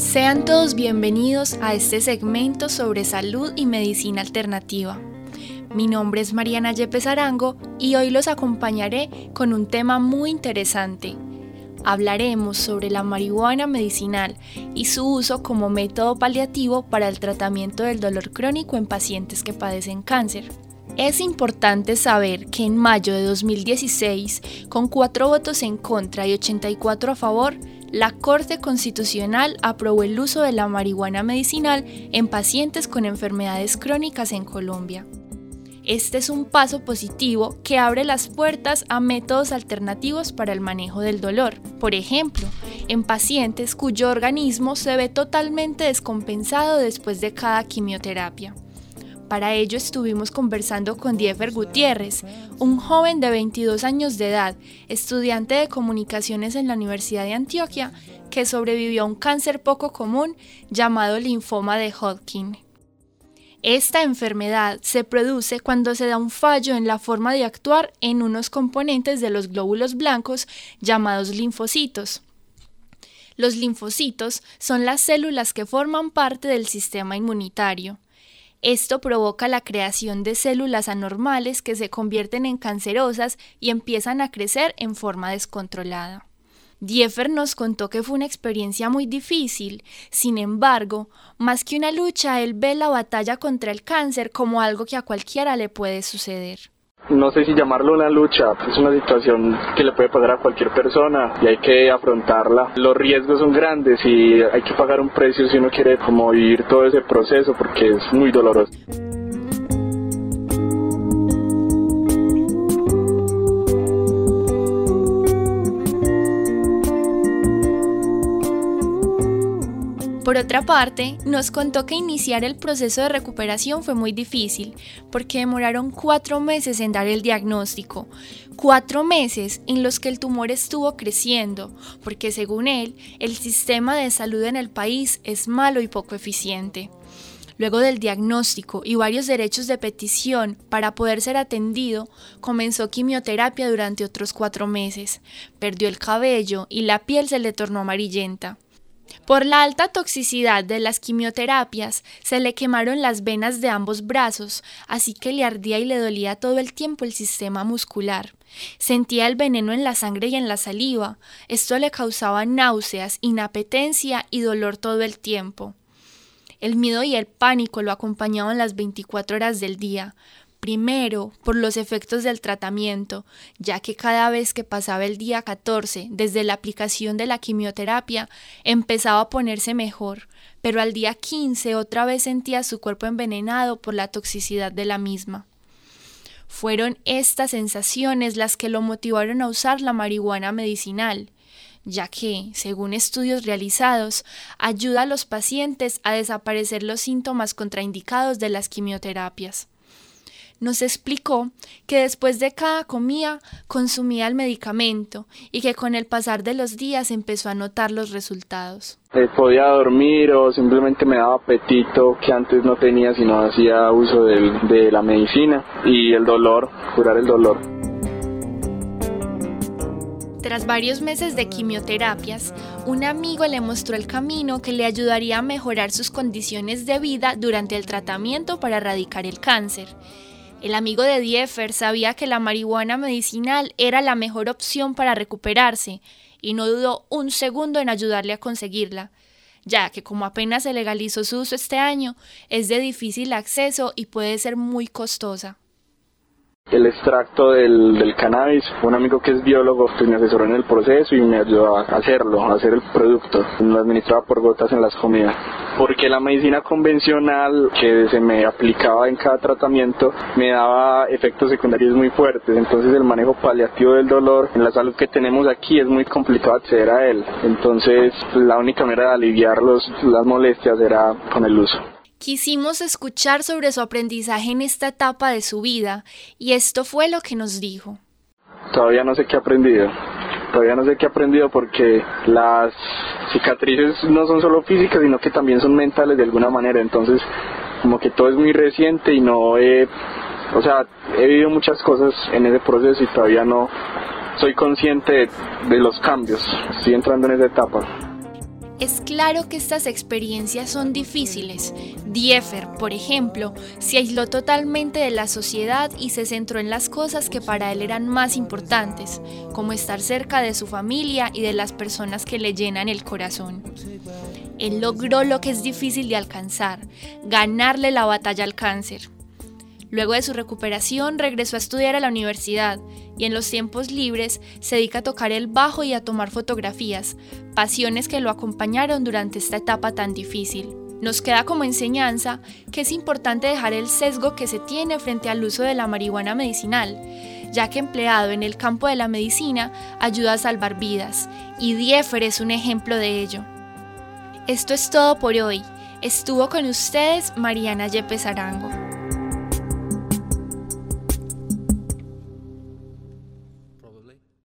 Sean todos bienvenidos a este segmento sobre salud y medicina alternativa. Mi nombre es Mariana Yepes Arango y hoy los acompañaré con un tema muy interesante. Hablaremos sobre la marihuana medicinal y su uso como método paliativo para el tratamiento del dolor crónico en pacientes que padecen cáncer. Es importante saber que en mayo de 2016, con cuatro votos en contra y 84 a favor, la Corte Constitucional aprobó el uso de la marihuana medicinal en pacientes con enfermedades crónicas en Colombia. Este es un paso positivo que abre las puertas a métodos alternativos para el manejo del dolor. Por ejemplo, en pacientes cuyo organismo se ve totalmente descompensado después de cada quimioterapia. Para ello estuvimos conversando con Diefer Gutiérrez, un joven de 22 años de edad, estudiante de comunicaciones en la Universidad de Antioquia, que sobrevivió a un cáncer poco común llamado linfoma de Hodgkin. Esta enfermedad se produce cuando se da un fallo en la forma de actuar en unos componentes de los glóbulos blancos llamados linfocitos. Los linfocitos son las células que forman parte del sistema inmunitario. Esto provoca la creación de células anormales que se convierten en cancerosas y empiezan a crecer en forma descontrolada. Diefer nos contó que fue una experiencia muy difícil, sin embargo, más que una lucha, él ve la batalla contra el cáncer como algo que a cualquiera le puede suceder no sé si llamarlo una lucha, es una situación que le puede pasar a cualquier persona y hay que afrontarla. Los riesgos son grandes y hay que pagar un precio si uno quiere como vivir todo ese proceso porque es muy doloroso. Por otra parte, nos contó que iniciar el proceso de recuperación fue muy difícil, porque demoraron cuatro meses en dar el diagnóstico, cuatro meses en los que el tumor estuvo creciendo, porque según él, el sistema de salud en el país es malo y poco eficiente. Luego del diagnóstico y varios derechos de petición para poder ser atendido, comenzó quimioterapia durante otros cuatro meses. Perdió el cabello y la piel se le tornó amarillenta. Por la alta toxicidad de las quimioterapias, se le quemaron las venas de ambos brazos, así que le ardía y le dolía todo el tiempo el sistema muscular. Sentía el veneno en la sangre y en la saliva. Esto le causaba náuseas, inapetencia y dolor todo el tiempo. El miedo y el pánico lo acompañaban las 24 horas del día. Primero, por los efectos del tratamiento, ya que cada vez que pasaba el día 14 desde la aplicación de la quimioterapia, empezaba a ponerse mejor, pero al día 15 otra vez sentía su cuerpo envenenado por la toxicidad de la misma. Fueron estas sensaciones las que lo motivaron a usar la marihuana medicinal, ya que, según estudios realizados, ayuda a los pacientes a desaparecer los síntomas contraindicados de las quimioterapias nos explicó que después de cada comida consumía el medicamento y que con el pasar de los días empezó a notar los resultados. Eh, podía dormir o simplemente me daba apetito que antes no tenía si no hacía uso de la medicina y el dolor, curar el dolor. Tras varios meses de quimioterapias, un amigo le mostró el camino que le ayudaría a mejorar sus condiciones de vida durante el tratamiento para erradicar el cáncer. El amigo de Diefer sabía que la marihuana medicinal era la mejor opción para recuperarse y no dudó un segundo en ayudarle a conseguirla, ya que como apenas se legalizó su uso este año, es de difícil acceso y puede ser muy costosa el extracto del, del, cannabis. Un amigo que es biólogo pues me asesoró en el proceso y me ayudó a hacerlo, a hacer el producto. Lo administraba por gotas en las comidas. Porque la medicina convencional que se me aplicaba en cada tratamiento me daba efectos secundarios muy fuertes. Entonces el manejo paliativo del dolor en la salud que tenemos aquí es muy complicado acceder a él. Entonces la única manera de aliviar los, las molestias era con el uso. Quisimos escuchar sobre su aprendizaje en esta etapa de su vida y esto fue lo que nos dijo. Todavía no sé qué he aprendido. Todavía no sé qué he aprendido porque las cicatrices no son solo físicas, sino que también son mentales de alguna manera. Entonces, como que todo es muy reciente y no he, o sea, he vivido muchas cosas en ese proceso y todavía no soy consciente de, los cambios. Estoy entrando en esa etapa. Es claro que estas experiencias son difíciles. Diefer, por ejemplo, se aisló totalmente de la sociedad y se centró en las cosas que para él eran más importantes, como estar cerca de su familia y de las personas que le llenan el corazón. Él logró lo que es difícil de alcanzar, ganarle la batalla al cáncer. Luego de su recuperación regresó a estudiar a la universidad y en los tiempos libres se dedica a tocar el bajo y a tomar fotografías, pasiones que lo acompañaron durante esta etapa tan difícil. Nos queda como enseñanza que es importante dejar el sesgo que se tiene frente al uso de la marihuana medicinal, ya que empleado en el campo de la medicina ayuda a salvar vidas, y Diefer es un ejemplo de ello. Esto es todo por hoy. Estuvo con ustedes Mariana Yepes Arango.